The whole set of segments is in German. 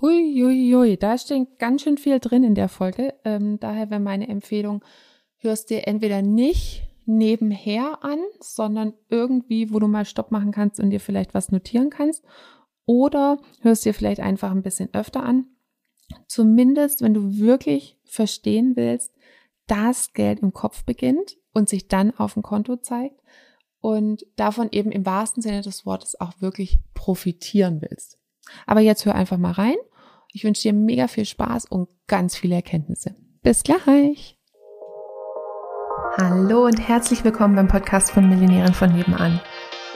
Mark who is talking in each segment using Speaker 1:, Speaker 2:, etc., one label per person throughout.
Speaker 1: Hui, hui, hui, da steht ganz schön viel drin in der Folge. Ähm, daher wäre meine Empfehlung, hörst dir entweder nicht nebenher an, sondern irgendwie, wo du mal Stopp machen kannst und dir vielleicht was notieren kannst. Oder hörst dir vielleicht einfach ein bisschen öfter an. Zumindest, wenn du wirklich verstehen willst, dass Geld im Kopf beginnt und sich dann auf dem Konto zeigt und davon eben im wahrsten Sinne des Wortes auch wirklich profitieren willst. Aber jetzt hör einfach mal rein. Ich wünsche dir mega viel Spaß und ganz viele Erkenntnisse. Bis gleich!
Speaker 2: Hallo und herzlich willkommen beim Podcast von Millionären von nebenan.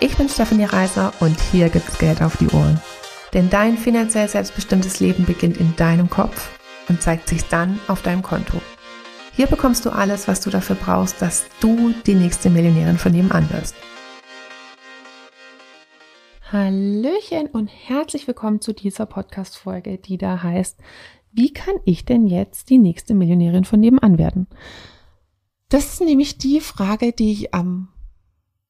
Speaker 2: Ich bin Stefanie Reiser und hier gibt's Geld auf die Ohren. Denn dein finanziell selbstbestimmtes Leben beginnt in deinem Kopf und zeigt sich dann auf deinem Konto. Hier bekommst du alles, was du dafür brauchst, dass du die nächste Millionärin von nebenan wirst.
Speaker 1: Hallöchen und herzlich willkommen zu dieser Podcast-Folge, die da heißt, wie kann ich denn jetzt die nächste Millionärin von nebenan werden? Das ist nämlich die Frage, die ich am,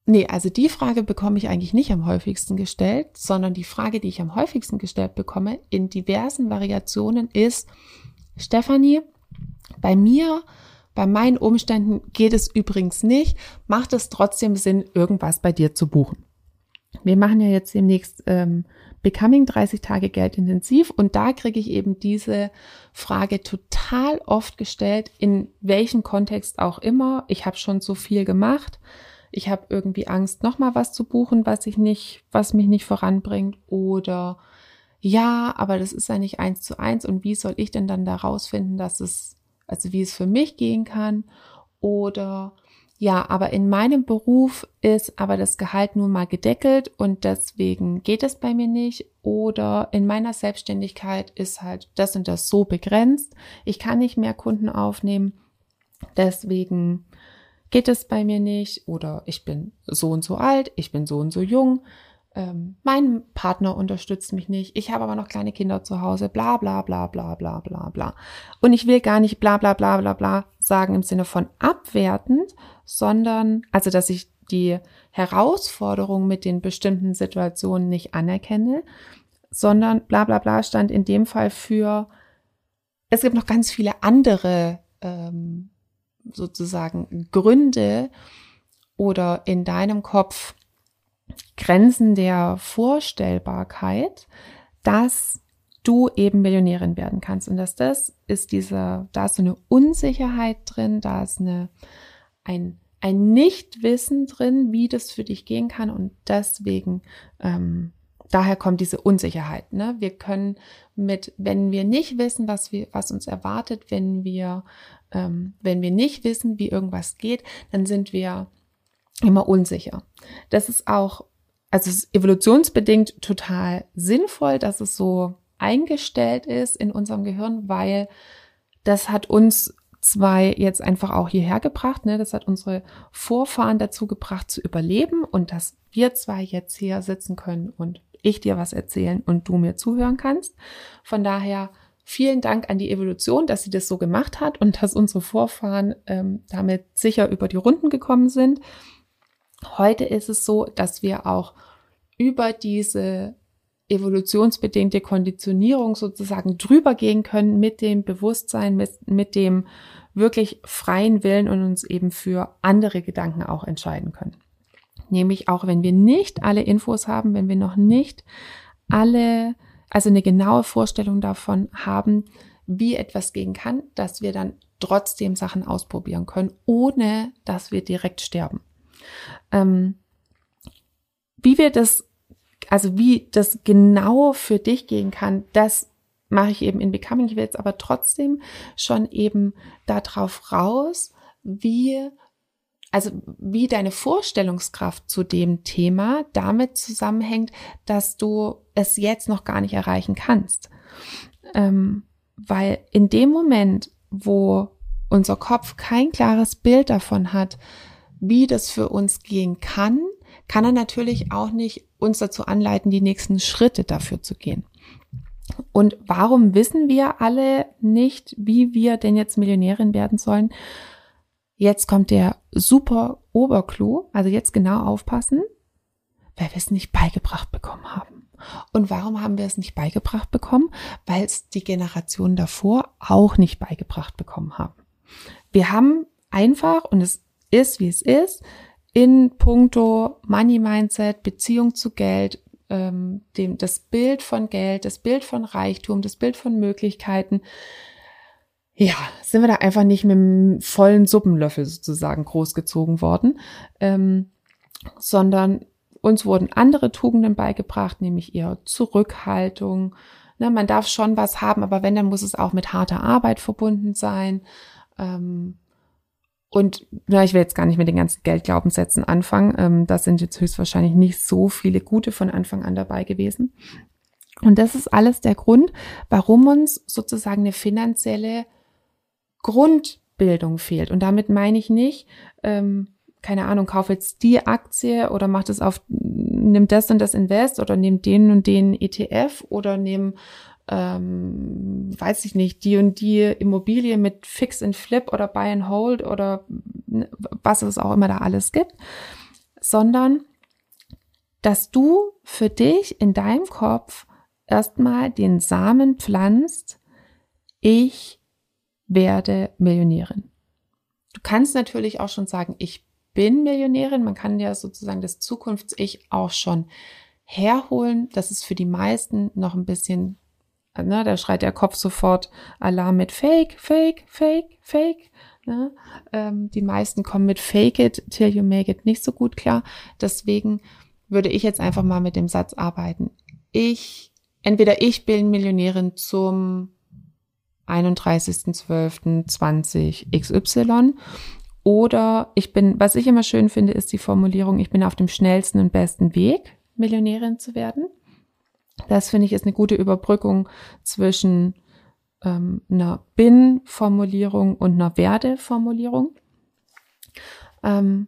Speaker 1: nee, also die Frage bekomme ich eigentlich nicht am häufigsten gestellt, sondern die Frage, die ich am häufigsten gestellt bekomme in diversen Variationen ist, Stefanie, bei mir, bei meinen Umständen geht es übrigens nicht, macht es trotzdem Sinn, irgendwas bei dir zu buchen. Wir machen ja jetzt demnächst ähm, Becoming 30 Tage Geld intensiv und da kriege ich eben diese Frage total oft gestellt, in welchem Kontext auch immer. Ich habe schon so viel gemacht. Ich habe irgendwie Angst, nochmal was zu buchen, was ich nicht, was mich nicht voranbringt. Oder ja, aber das ist ja nicht eins zu eins. Und wie soll ich denn dann da rausfinden, dass es, also wie es für mich gehen kann? Oder ja, aber in meinem Beruf ist aber das Gehalt nun mal gedeckelt und deswegen geht es bei mir nicht. Oder in meiner Selbstständigkeit ist halt das und das so begrenzt. Ich kann nicht mehr Kunden aufnehmen. Deswegen geht es bei mir nicht. Oder ich bin so und so alt, ich bin so und so jung ähm, mein Partner unterstützt mich nicht, ich habe aber noch kleine Kinder zu Hause, bla bla bla bla bla bla bla. Und ich will gar nicht bla bla bla bla bla sagen im Sinne von abwertend, sondern also, dass ich die Herausforderung mit den bestimmten Situationen nicht anerkenne, sondern bla bla bla stand in dem Fall für, es gibt noch ganz viele andere ähm, sozusagen Gründe oder in deinem Kopf Grenzen der Vorstellbarkeit, dass du eben Millionärin werden kannst. Und dass das ist diese, da ist so eine Unsicherheit drin, da ist eine, ein, ein Nichtwissen drin, wie das für dich gehen kann. Und deswegen, ähm, daher kommt diese Unsicherheit. Ne? Wir können mit, wenn wir nicht wissen, was wir, was uns erwartet, wenn wir, ähm, wenn wir nicht wissen, wie irgendwas geht, dann sind wir immer unsicher. Das ist auch, also es ist evolutionsbedingt total sinnvoll, dass es so eingestellt ist in unserem Gehirn, weil das hat uns zwei jetzt einfach auch hierher gebracht. Ne? Das hat unsere Vorfahren dazu gebracht zu überleben und dass wir zwei jetzt hier sitzen können und ich dir was erzählen und du mir zuhören kannst. Von daher vielen Dank an die Evolution, dass sie das so gemacht hat und dass unsere Vorfahren ähm, damit sicher über die Runden gekommen sind. Heute ist es so, dass wir auch über diese evolutionsbedingte Konditionierung sozusagen drüber gehen können mit dem Bewusstsein, mit, mit dem wirklich freien Willen und uns eben für andere Gedanken auch entscheiden können. Nämlich auch, wenn wir nicht alle Infos haben, wenn wir noch nicht alle, also eine genaue Vorstellung davon haben, wie etwas gehen kann, dass wir dann trotzdem Sachen ausprobieren können, ohne dass wir direkt sterben. Ähm, wie wir das, also wie das genau für dich gehen kann, das mache ich eben in Becoming. Ich will jetzt aber trotzdem schon eben darauf raus, wie also wie deine Vorstellungskraft zu dem Thema damit zusammenhängt, dass du es jetzt noch gar nicht erreichen kannst. Ähm, weil in dem Moment, wo unser Kopf kein klares Bild davon hat, wie das für uns gehen kann, kann er natürlich auch nicht uns dazu anleiten, die nächsten Schritte dafür zu gehen. Und warum wissen wir alle nicht, wie wir denn jetzt Millionärin werden sollen? Jetzt kommt der super Oberclou, also jetzt genau aufpassen, weil wir es nicht beigebracht bekommen haben. Und warum haben wir es nicht beigebracht bekommen? Weil es die Generationen davor auch nicht beigebracht bekommen haben. Wir haben einfach, und es ist, wie es ist, in puncto Money Mindset, Beziehung zu Geld, ähm, dem, das Bild von Geld, das Bild von Reichtum, das Bild von Möglichkeiten, ja, sind wir da einfach nicht mit einem vollen Suppenlöffel sozusagen großgezogen worden, ähm, sondern uns wurden andere Tugenden beigebracht, nämlich eher Zurückhaltung. Ne, man darf schon was haben, aber wenn, dann muss es auch mit harter Arbeit verbunden sein. Ähm, und na, ich will jetzt gar nicht mit den ganzen Geldglaubenssätzen anfangen. Ähm, da sind jetzt höchstwahrscheinlich nicht so viele gute von Anfang an dabei gewesen. Und das ist alles der Grund, warum uns sozusagen eine finanzielle Grundbildung fehlt. Und damit meine ich nicht, ähm, keine Ahnung, kauf jetzt die Aktie oder mach das auf, nimm das und das Invest oder nimm den und den ETF oder nimm, ähm, weiß ich nicht, die und die Immobilie mit Fix and Flip oder Buy and Hold oder was es auch immer da alles gibt, sondern dass du für dich in deinem Kopf erstmal den Samen pflanzt, ich werde Millionärin. Du kannst natürlich auch schon sagen, ich bin Millionärin. Man kann ja sozusagen das Zukunfts-Ich auch schon herholen. Das ist für die meisten noch ein bisschen, ne, da schreit der Kopf sofort Alarm mit Fake, Fake, Fake, Fake. Ne? Ähm, die meisten kommen mit Fake it till you make it nicht so gut klar. Deswegen würde ich jetzt einfach mal mit dem Satz arbeiten. Ich, entweder ich bin Millionärin zum 31.12.20 XY oder ich bin, was ich immer schön finde, ist die Formulierung, ich bin auf dem schnellsten und besten Weg, Millionärin zu werden. Das finde ich ist eine gute Überbrückung zwischen ähm, einer Bin-Formulierung und einer Werde-Formulierung. Ähm,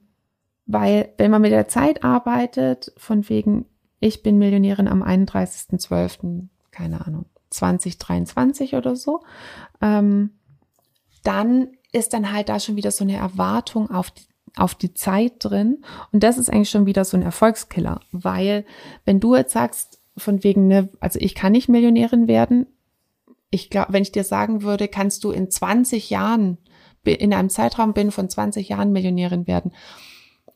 Speaker 1: weil wenn man mit der Zeit arbeitet, von wegen, ich bin Millionärin am 31.12., keine Ahnung, 2023 oder so, ähm, dann ist dann halt da schon wieder so eine Erwartung auf die, auf die Zeit drin. Und das ist eigentlich schon wieder so ein Erfolgskiller, weil wenn du jetzt sagst, von wegen, ne, also ich kann nicht Millionärin werden, ich glaube, wenn ich dir sagen würde, kannst du in 20 Jahren, in einem Zeitraum bin von 20 Jahren Millionärin werden,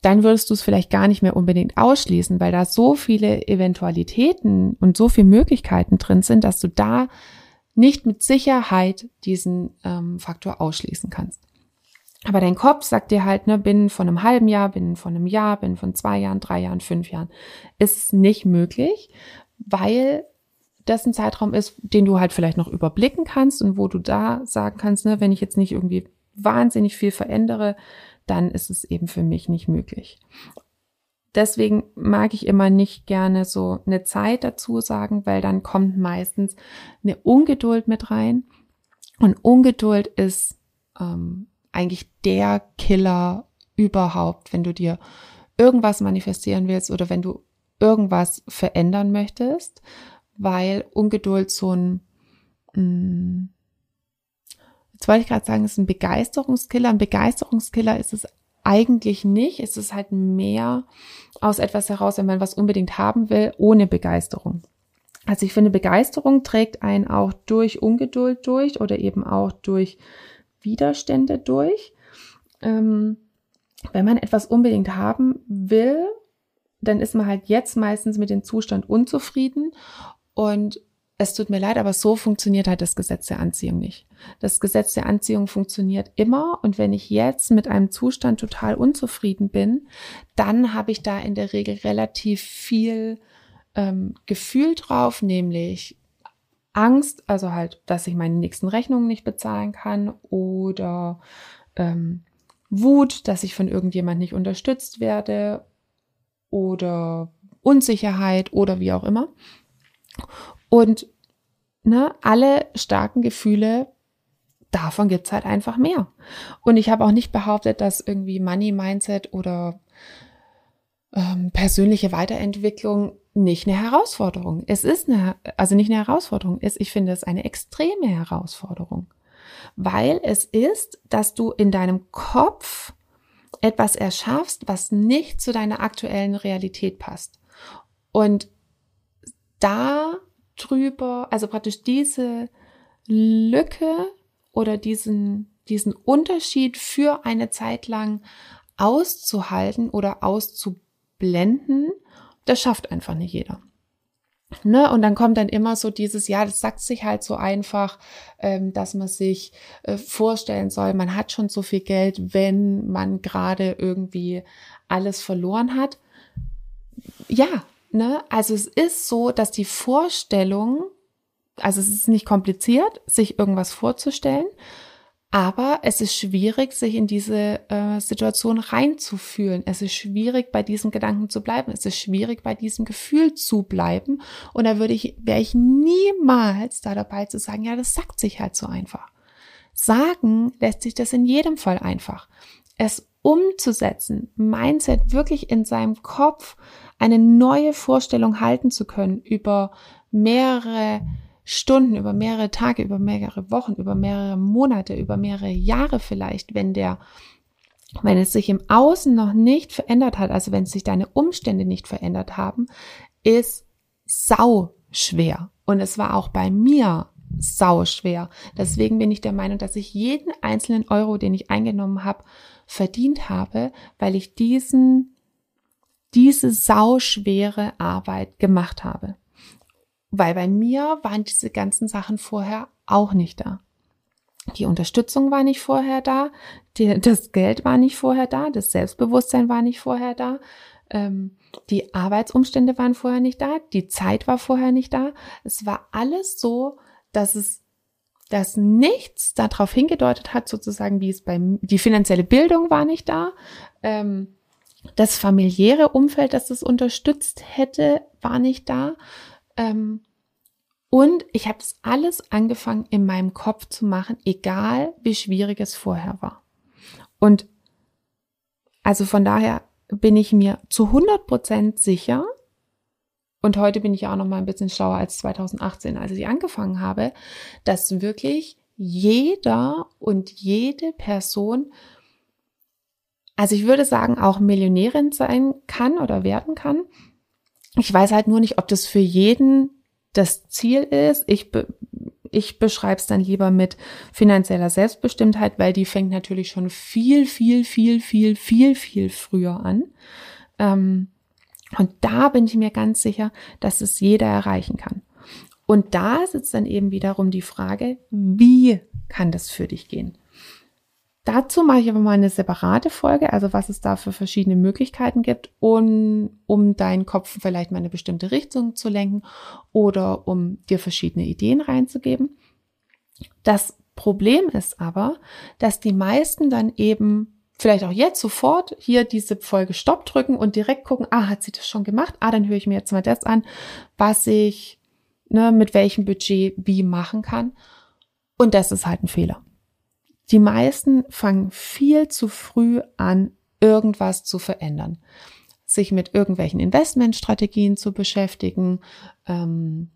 Speaker 1: dann würdest du es vielleicht gar nicht mehr unbedingt ausschließen, weil da so viele Eventualitäten und so viele Möglichkeiten drin sind, dass du da nicht mit Sicherheit diesen ähm, Faktor ausschließen kannst. Aber dein Kopf sagt dir halt, ne, binnen von einem halben Jahr, binnen von einem Jahr, binnen von zwei Jahren, drei Jahren, fünf Jahren, ist nicht möglich, weil das ein Zeitraum ist, den du halt vielleicht noch überblicken kannst und wo du da sagen kannst, ne, wenn ich jetzt nicht irgendwie wahnsinnig viel verändere, dann ist es eben für mich nicht möglich. Deswegen mag ich immer nicht gerne so eine Zeit dazu sagen, weil dann kommt meistens eine Ungeduld mit rein. Und Ungeduld ist ähm, eigentlich der Killer überhaupt, wenn du dir irgendwas manifestieren willst oder wenn du irgendwas verändern möchtest, weil Ungeduld so ein, mh, mm, jetzt wollte ich gerade sagen, ist ein Begeisterungskiller. Ein Begeisterungskiller ist es eigentlich nicht. Es ist halt mehr aus etwas heraus, wenn man was unbedingt haben will, ohne Begeisterung. Also ich finde, Begeisterung trägt einen auch durch Ungeduld durch oder eben auch durch Widerstände durch. Ähm, wenn man etwas unbedingt haben will, dann ist man halt jetzt meistens mit dem Zustand unzufrieden und es tut mir leid, aber so funktioniert halt das Gesetz der Anziehung nicht. Das Gesetz der Anziehung funktioniert immer und wenn ich jetzt mit einem Zustand total unzufrieden bin, dann habe ich da in der Regel relativ viel ähm, Gefühl drauf, nämlich Angst, also halt, dass ich meine nächsten Rechnungen nicht bezahlen kann oder ähm, Wut, dass ich von irgendjemand nicht unterstützt werde oder Unsicherheit oder wie auch immer. Und ne, alle starken Gefühle, davon gibt's halt einfach mehr. Und ich habe auch nicht behauptet, dass irgendwie Money Mindset oder ähm, persönliche Weiterentwicklung nicht eine Herausforderung. Es ist eine, also nicht eine Herausforderung ist, ich finde es eine extreme Herausforderung. Weil es ist, dass du in deinem Kopf etwas erschaffst, was nicht zu deiner aktuellen Realität passt. Und da drüber, also praktisch diese Lücke oder diesen, diesen Unterschied für eine Zeit lang auszuhalten oder auszublenden, das schafft einfach nicht jeder. Ne? Und dann kommt dann immer so dieses, ja, das sagt sich halt so einfach, ähm, dass man sich äh, vorstellen soll, man hat schon so viel Geld, wenn man gerade irgendwie alles verloren hat. Ja, ne? Also es ist so, dass die Vorstellung, also es ist nicht kompliziert, sich irgendwas vorzustellen, aber es ist schwierig, sich in diese äh, Situation reinzufühlen. Es ist schwierig, bei diesen Gedanken zu bleiben. Es ist schwierig, bei diesem Gefühl zu bleiben. Und da würde ich, wäre ich niemals da dabei zu sagen, ja, das sagt sich halt so einfach. Sagen lässt sich das in jedem Fall einfach. Es umzusetzen, Mindset wirklich in seinem Kopf eine neue Vorstellung halten zu können über mehrere Stunden, über mehrere Tage, über mehrere Wochen, über mehrere Monate, über mehrere Jahre vielleicht, wenn der, wenn es sich im Außen noch nicht verändert hat, also wenn sich deine Umstände nicht verändert haben, ist sau schwer. Und es war auch bei mir sau schwer. Deswegen bin ich der Meinung, dass ich jeden einzelnen Euro, den ich eingenommen habe, verdient habe, weil ich diesen, diese sau schwere Arbeit gemacht habe. Weil bei mir waren diese ganzen Sachen vorher auch nicht da. Die Unterstützung war nicht vorher da, die, das Geld war nicht vorher da, das Selbstbewusstsein war nicht vorher da, ähm, die Arbeitsumstände waren vorher nicht da, die Zeit war vorher nicht da. Es war alles so, dass es dass nichts darauf hingedeutet hat, sozusagen, wie es beim, die finanzielle Bildung war nicht da, ähm, das familiäre Umfeld, das das unterstützt hätte, war nicht da. Ähm, und ich habe das alles angefangen in meinem Kopf zu machen, egal wie schwierig es vorher war. Und also von daher bin ich mir zu 100 Prozent sicher, und heute bin ich auch noch mal ein bisschen schlauer als 2018, als ich angefangen habe, dass wirklich jeder und jede Person, also ich würde sagen, auch Millionärin sein kann oder werden kann, ich weiß halt nur nicht, ob das für jeden das Ziel ist. Ich, be ich beschreibe es dann lieber mit finanzieller Selbstbestimmtheit, weil die fängt natürlich schon viel, viel, viel, viel, viel, viel früher an. Ähm, und da bin ich mir ganz sicher, dass es jeder erreichen kann. Und da sitzt dann eben wiederum die Frage, wie kann das für dich gehen? Dazu mache ich aber mal eine separate Folge, also was es da für verschiedene Möglichkeiten gibt, um, um deinen Kopf vielleicht mal in eine bestimmte Richtung zu lenken oder um dir verschiedene Ideen reinzugeben. Das Problem ist aber, dass die meisten dann eben vielleicht auch jetzt sofort hier diese Folge Stopp drücken und direkt gucken, ah, hat sie das schon gemacht? Ah, dann höre ich mir jetzt mal das an, was ich ne, mit welchem Budget wie machen kann. Und das ist halt ein Fehler. Die meisten fangen viel zu früh an, irgendwas zu verändern, sich mit irgendwelchen Investmentstrategien zu beschäftigen, ähm,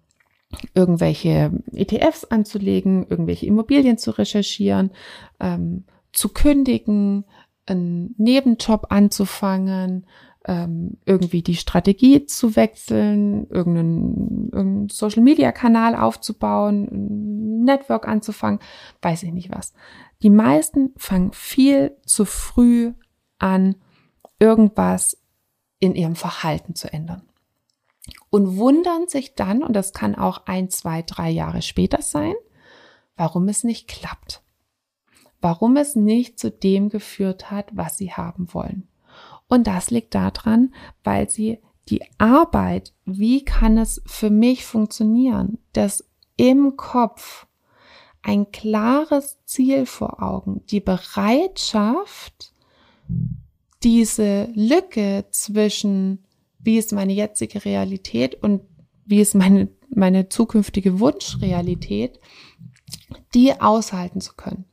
Speaker 1: irgendwelche ETFs anzulegen, irgendwelche Immobilien zu recherchieren, ähm, zu kündigen, einen Nebenjob anzufangen, ähm, irgendwie die Strategie zu wechseln, irgendeinen, irgendeinen Social-Media-Kanal aufzubauen, ein Network anzufangen, weiß ich nicht was. Die meisten fangen viel zu früh an, irgendwas in ihrem Verhalten zu ändern. Und wundern sich dann, und das kann auch ein, zwei, drei Jahre später sein, warum es nicht klappt. Warum es nicht zu dem geführt hat, was sie haben wollen. Und das liegt daran, weil sie die Arbeit, wie kann es für mich funktionieren, das im Kopf ein klares Ziel vor Augen, die Bereitschaft, diese Lücke zwischen, wie ist meine jetzige Realität und wie ist meine, meine zukünftige Wunschrealität, die aushalten zu können.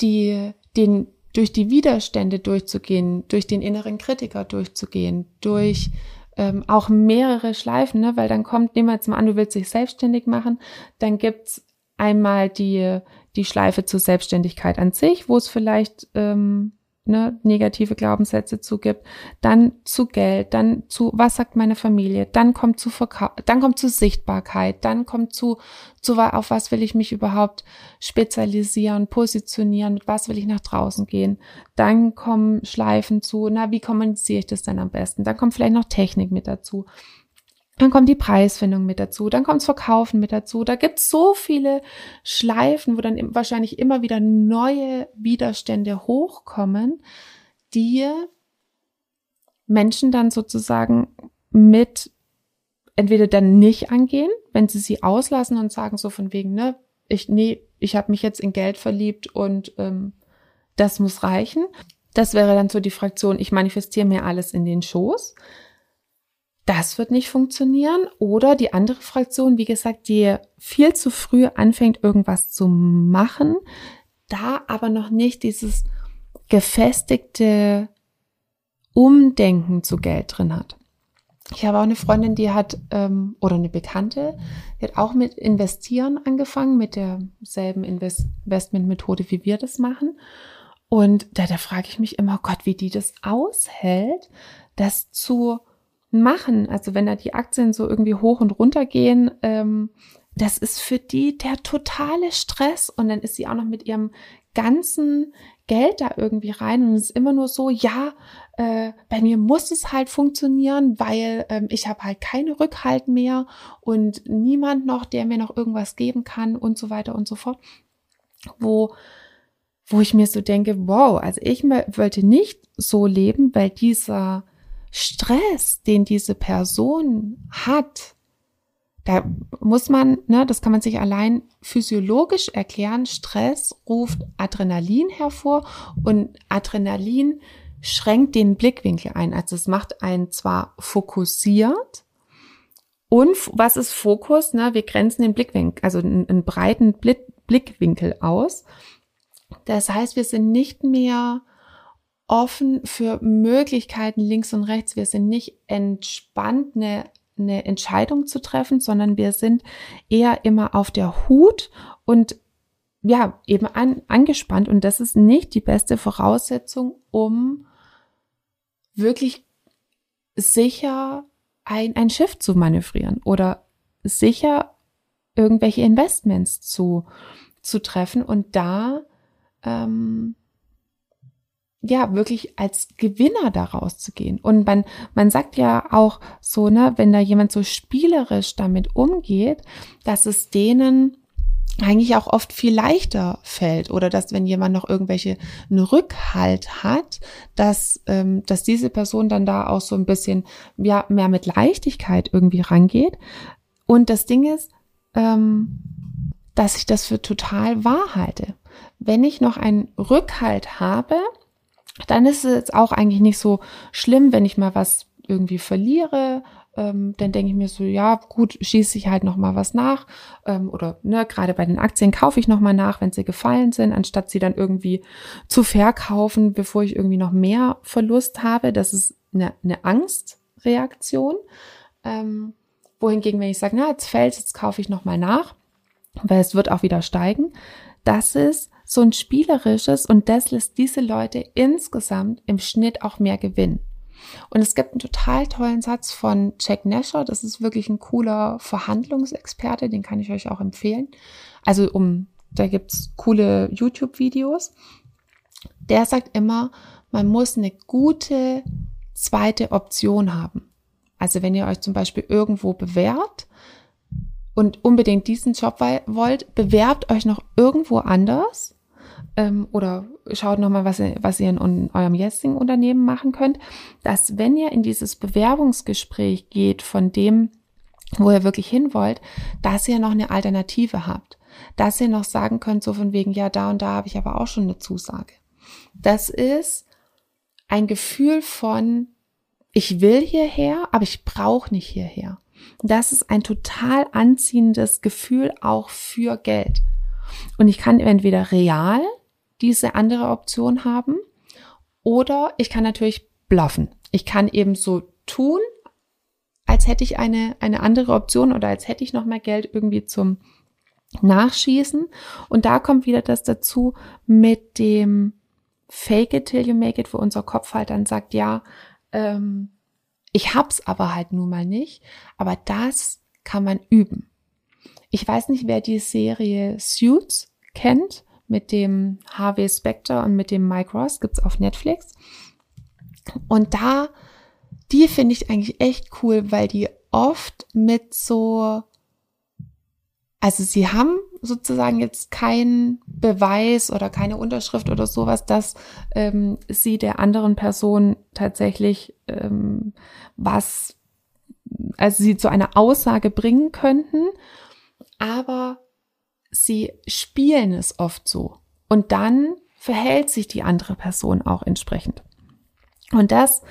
Speaker 1: Die, den, durch die Widerstände durchzugehen, durch den inneren Kritiker durchzugehen, durch ähm, auch mehrere Schleifen, ne? weil dann kommt, nehmen wir jetzt mal an, du willst dich selbstständig machen, dann gibt's einmal die, die Schleife zur Selbstständigkeit an sich, wo es vielleicht ähm, ne, negative Glaubenssätze zugibt, dann zu Geld, dann zu, was sagt meine Familie, dann kommt zu Verkauf, dann kommt zu Sichtbarkeit, dann kommt zu, zu, auf was will ich mich überhaupt spezialisieren, positionieren, mit was will ich nach draußen gehen, dann kommen Schleifen zu, na, wie kommuniziere ich das denn am besten, dann kommt vielleicht noch Technik mit dazu. Dann kommt die Preisfindung mit dazu, dann kommt's Verkaufen mit dazu. Da gibt's so viele Schleifen, wo dann wahrscheinlich immer wieder neue Widerstände hochkommen, die Menschen dann sozusagen mit entweder dann nicht angehen, wenn sie sie auslassen und sagen so von wegen, ne, ich nee, ich habe mich jetzt in Geld verliebt und ähm, das muss reichen. Das wäre dann so die Fraktion, ich manifestiere mir alles in den Schoß. Das wird nicht funktionieren. Oder die andere Fraktion, wie gesagt, die viel zu früh anfängt, irgendwas zu machen, da aber noch nicht dieses gefestigte Umdenken zu Geld drin hat. Ich habe auch eine Freundin, die hat, ähm, oder eine Bekannte, die hat auch mit Investieren angefangen, mit derselben Investmentmethode, wie wir das machen. Und da, da frage ich mich immer, Gott, wie die das aushält, das zu machen. Also wenn da die Aktien so irgendwie hoch und runter gehen, ähm, das ist für die der totale Stress. Und dann ist sie auch noch mit ihrem ganzen Geld da irgendwie rein und es ist immer nur so, ja, äh, bei mir muss es halt funktionieren, weil ähm, ich habe halt keinen Rückhalt mehr und niemand noch, der mir noch irgendwas geben kann und so weiter und so fort. Wo, wo ich mir so denke, wow, also ich wollte nicht so leben, weil dieser Stress, den diese Person hat, da muss man, ne, das kann man sich allein physiologisch erklären. Stress ruft Adrenalin hervor und Adrenalin schränkt den Blickwinkel ein. Also es macht einen zwar fokussiert und was ist Fokus? Ne? Wir grenzen den Blickwinkel, also einen, einen breiten Blickwinkel aus. Das heißt, wir sind nicht mehr offen für Möglichkeiten links und rechts. Wir sind nicht entspannt, eine, eine Entscheidung zu treffen, sondern wir sind eher immer auf der Hut und ja, eben an, angespannt. Und das ist nicht die beste Voraussetzung, um wirklich sicher ein, ein Schiff zu manövrieren oder sicher irgendwelche Investments zu, zu treffen und da ähm, ja, wirklich als Gewinner daraus zu gehen. Und man, man sagt ja auch so, ne, wenn da jemand so spielerisch damit umgeht, dass es denen eigentlich auch oft viel leichter fällt oder dass wenn jemand noch irgendwelche einen Rückhalt hat, dass ähm, dass diese Person dann da auch so ein bisschen ja mehr mit Leichtigkeit irgendwie rangeht. Und das Ding ist, ähm, dass ich das für total wahr halte. Wenn ich noch einen Rückhalt habe, dann ist es jetzt auch eigentlich nicht so schlimm, wenn ich mal was irgendwie verliere. Ähm, dann denke ich mir so, ja, gut, schieße ich halt noch mal was nach. Ähm, oder ne, gerade bei den Aktien kaufe ich noch mal nach, wenn sie gefallen sind, anstatt sie dann irgendwie zu verkaufen, bevor ich irgendwie noch mehr Verlust habe. Das ist eine, eine Angstreaktion. Ähm, wohingegen, wenn ich sage, na, jetzt fällt jetzt kaufe ich noch mal nach, weil es wird auch wieder steigen. Das ist so ein spielerisches und das lässt diese Leute insgesamt im Schnitt auch mehr gewinnen. Und es gibt einen total tollen Satz von Jack Nasher, das ist wirklich ein cooler Verhandlungsexperte, den kann ich euch auch empfehlen. Also um, da gibt's coole YouTube-Videos. Der sagt immer, man muss eine gute zweite Option haben. Also wenn ihr euch zum Beispiel irgendwo bewerbt und unbedingt diesen Job wollt, bewerbt euch noch irgendwo anders ähm, oder schaut nochmal, was ihr, was ihr in, in eurem jetzigen Unternehmen machen könnt, dass wenn ihr in dieses Bewerbungsgespräch geht von dem, wo ihr wirklich hin wollt, dass ihr noch eine Alternative habt. Dass ihr noch sagen könnt, so von wegen, ja, da und da habe ich aber auch schon eine Zusage. Das ist ein Gefühl von, ich will hierher, aber ich brauche nicht hierher. Das ist ein total anziehendes Gefühl auch für Geld. Und ich kann entweder real diese andere Option haben. Oder ich kann natürlich bluffen. Ich kann eben so tun, als hätte ich eine, eine andere Option oder als hätte ich noch mehr Geld irgendwie zum Nachschießen. Und da kommt wieder das dazu mit dem Fake it till you make it, wo unser Kopf halt dann sagt, ja, ähm, ich hab's aber halt nun mal nicht. Aber das kann man üben. Ich weiß nicht, wer die Serie Suits kennt mit dem Harvey Specter und mit dem Mike Ross, gibt's auf Netflix. Und da, die finde ich eigentlich echt cool, weil die oft mit so, also sie haben sozusagen jetzt keinen Beweis oder keine Unterschrift oder sowas, dass ähm, sie der anderen Person tatsächlich ähm, was, also sie zu einer Aussage bringen könnten, aber sie spielen es oft so. Und dann verhält sich die andere Person auch entsprechend. Und das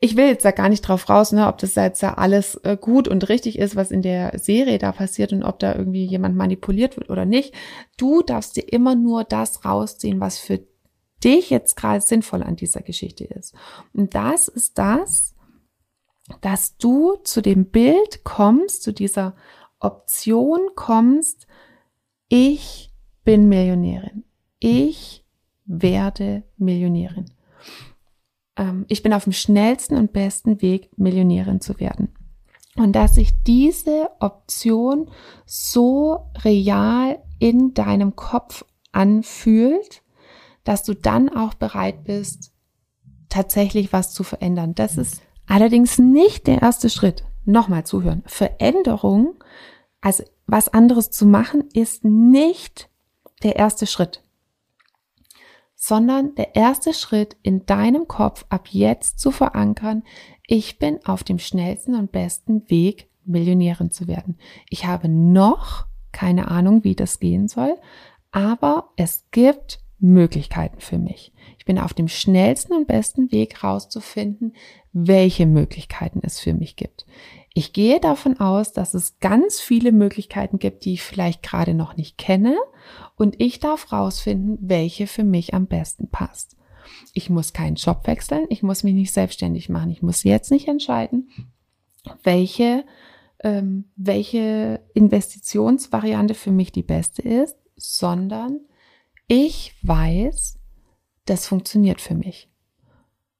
Speaker 1: ich will jetzt da gar nicht drauf raus, ne, ob das jetzt da alles äh, gut und richtig ist, was in der Serie da passiert und ob da irgendwie jemand manipuliert wird oder nicht. Du darfst dir immer nur das rausziehen, was für dich jetzt gerade sinnvoll an dieser Geschichte ist. Und das ist das, dass du zu dem Bild kommst, zu dieser Option kommst, ich bin Millionärin. Ich werde Millionärin ähm, ich bin auf dem schnellsten und besten Weg, Millionärin zu werden. Und dass sich diese Option so real in deinem Kopf anfühlt, dass du dann auch bereit bist, tatsächlich was zu verändern. Das ist allerdings nicht der erste Schritt. Nochmal zuhören. Veränderung, also was anderes zu machen, ist nicht der erste Schritt sondern der erste Schritt in deinem Kopf ab jetzt zu verankern, ich bin auf dem schnellsten und besten Weg, Millionärin zu werden. Ich habe noch keine Ahnung, wie das gehen soll, aber es gibt Möglichkeiten für mich. Ich bin auf dem schnellsten und besten Weg rauszufinden, welche Möglichkeiten es für mich gibt. Ich gehe davon aus, dass es ganz viele Möglichkeiten gibt, die ich vielleicht gerade noch nicht kenne und ich darf rausfinden, welche für mich am besten passt. Ich muss keinen Job wechseln, ich muss mich nicht selbstständig machen, ich muss jetzt nicht entscheiden, welche, ähm, welche Investitionsvariante für mich die beste ist, sondern ich weiß, das funktioniert für mich.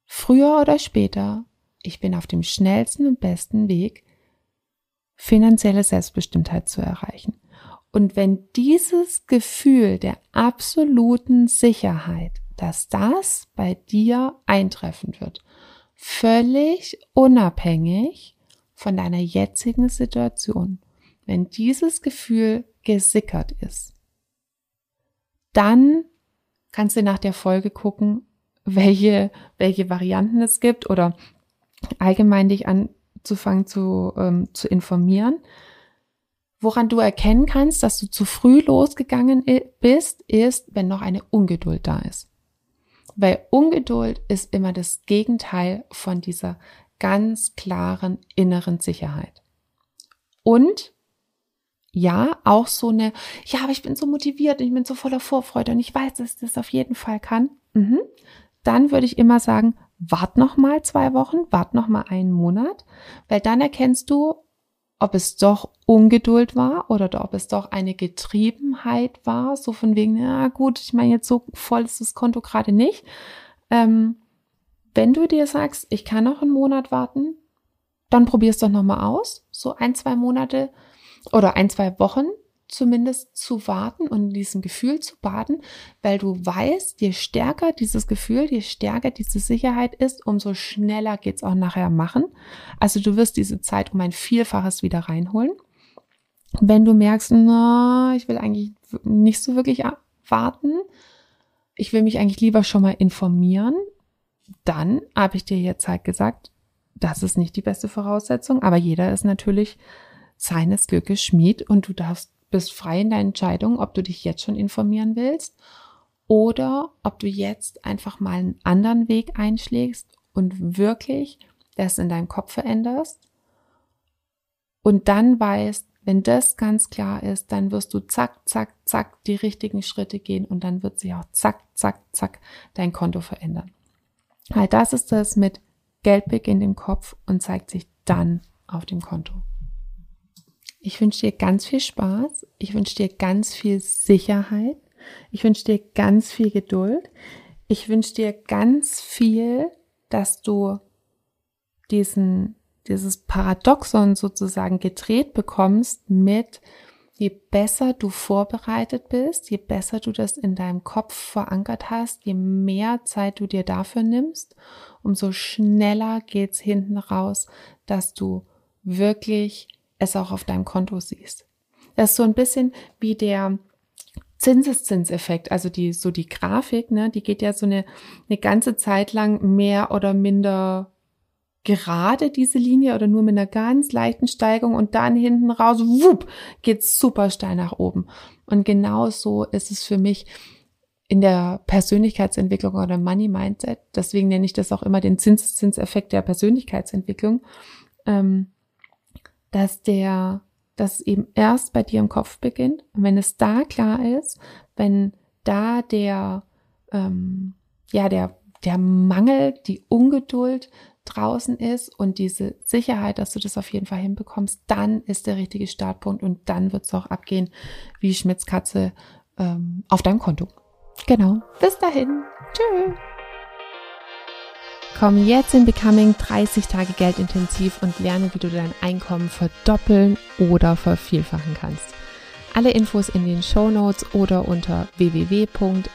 Speaker 1: Früher oder später, ich bin auf dem schnellsten und besten Weg, finanzielle Selbstbestimmtheit zu erreichen. Und wenn dieses Gefühl der absoluten Sicherheit, dass das bei dir eintreffen wird, völlig unabhängig von deiner jetzigen Situation, wenn dieses Gefühl gesickert ist, dann kannst du nach der Folge gucken, welche, welche Varianten es gibt oder allgemein dich anzufangen zu, ähm, zu informieren. Woran du erkennen kannst, dass du zu früh losgegangen bist, ist, wenn noch eine Ungeduld da ist. Weil Ungeduld ist immer das Gegenteil von dieser ganz klaren inneren Sicherheit. Und ja, auch so eine, ja, aber ich bin so motiviert und ich bin so voller Vorfreude und ich weiß, dass ich das auf jeden Fall kann. Mhm. Dann würde ich immer sagen, wart noch mal zwei Wochen, wart noch mal einen Monat, weil dann erkennst du, ob es doch Ungeduld war oder ob es doch eine Getriebenheit war, so von wegen, ja gut, ich meine jetzt so voll ist das Konto gerade nicht. Ähm, wenn du dir sagst, ich kann noch einen Monat warten, dann probier's doch nochmal aus, so ein, zwei Monate oder ein, zwei Wochen zumindest zu warten und in diesem Gefühl zu baden, weil du weißt, je stärker dieses Gefühl, je stärker diese Sicherheit ist, umso schneller geht's auch nachher machen. Also du wirst diese Zeit um ein Vielfaches wieder reinholen. Wenn du merkst, na, ich will eigentlich nicht so wirklich warten, ich will mich eigentlich lieber schon mal informieren, dann habe ich dir jetzt halt gesagt, das ist nicht die beste Voraussetzung, aber jeder ist natürlich seines Glückes Schmied und du darfst bist frei in deinen Entscheidungen, ob du dich jetzt schon informieren willst oder ob du jetzt einfach mal einen anderen Weg einschlägst und wirklich das in deinem Kopf veränderst und dann weißt, wenn das ganz klar ist, dann wirst du zack, zack, zack die richtigen Schritte gehen und dann wird sich auch zack, zack, zack dein Konto verändern. Weil das ist das mit Geld beginnt im Kopf und zeigt sich dann auf dem Konto. Ich wünsche dir ganz viel Spaß. Ich wünsche dir ganz viel Sicherheit. Ich wünsche dir ganz viel Geduld. Ich wünsche dir ganz viel, dass du diesen, dieses Paradoxon sozusagen gedreht bekommst mit, je besser du vorbereitet bist, je besser du das in deinem Kopf verankert hast, je mehr Zeit du dir dafür nimmst, umso schneller geht's hinten raus, dass du wirklich es auch auf deinem Konto siehst. Das ist so ein bisschen wie der Zinseszinseffekt, also die, so die Grafik, ne, die geht ja so eine, eine ganze Zeit lang mehr oder minder gerade diese Linie oder nur mit einer ganz leichten Steigung und dann hinten raus, wupp, geht's super steil nach oben. Und genau so ist es für mich in der Persönlichkeitsentwicklung oder Money Mindset. Deswegen nenne ich das auch immer den Zinseszinseffekt der Persönlichkeitsentwicklung, ähm, dass der dass eben erst bei dir im Kopf beginnt. Und wenn es da klar ist, wenn da der, ähm, ja, der, der Mangel, die Ungeduld draußen ist und diese Sicherheit, dass du das auf jeden Fall hinbekommst, dann ist der richtige Startpunkt und dann wird es auch abgehen wie Schmitzkatze ähm, auf deinem Konto. Genau. Bis dahin. Tschüss. Komm jetzt in Becoming 30 Tage Geldintensiv und lerne, wie du dein Einkommen verdoppeln oder vervielfachen kannst. Alle Infos in den Show Notes oder unter www.m-vn.de.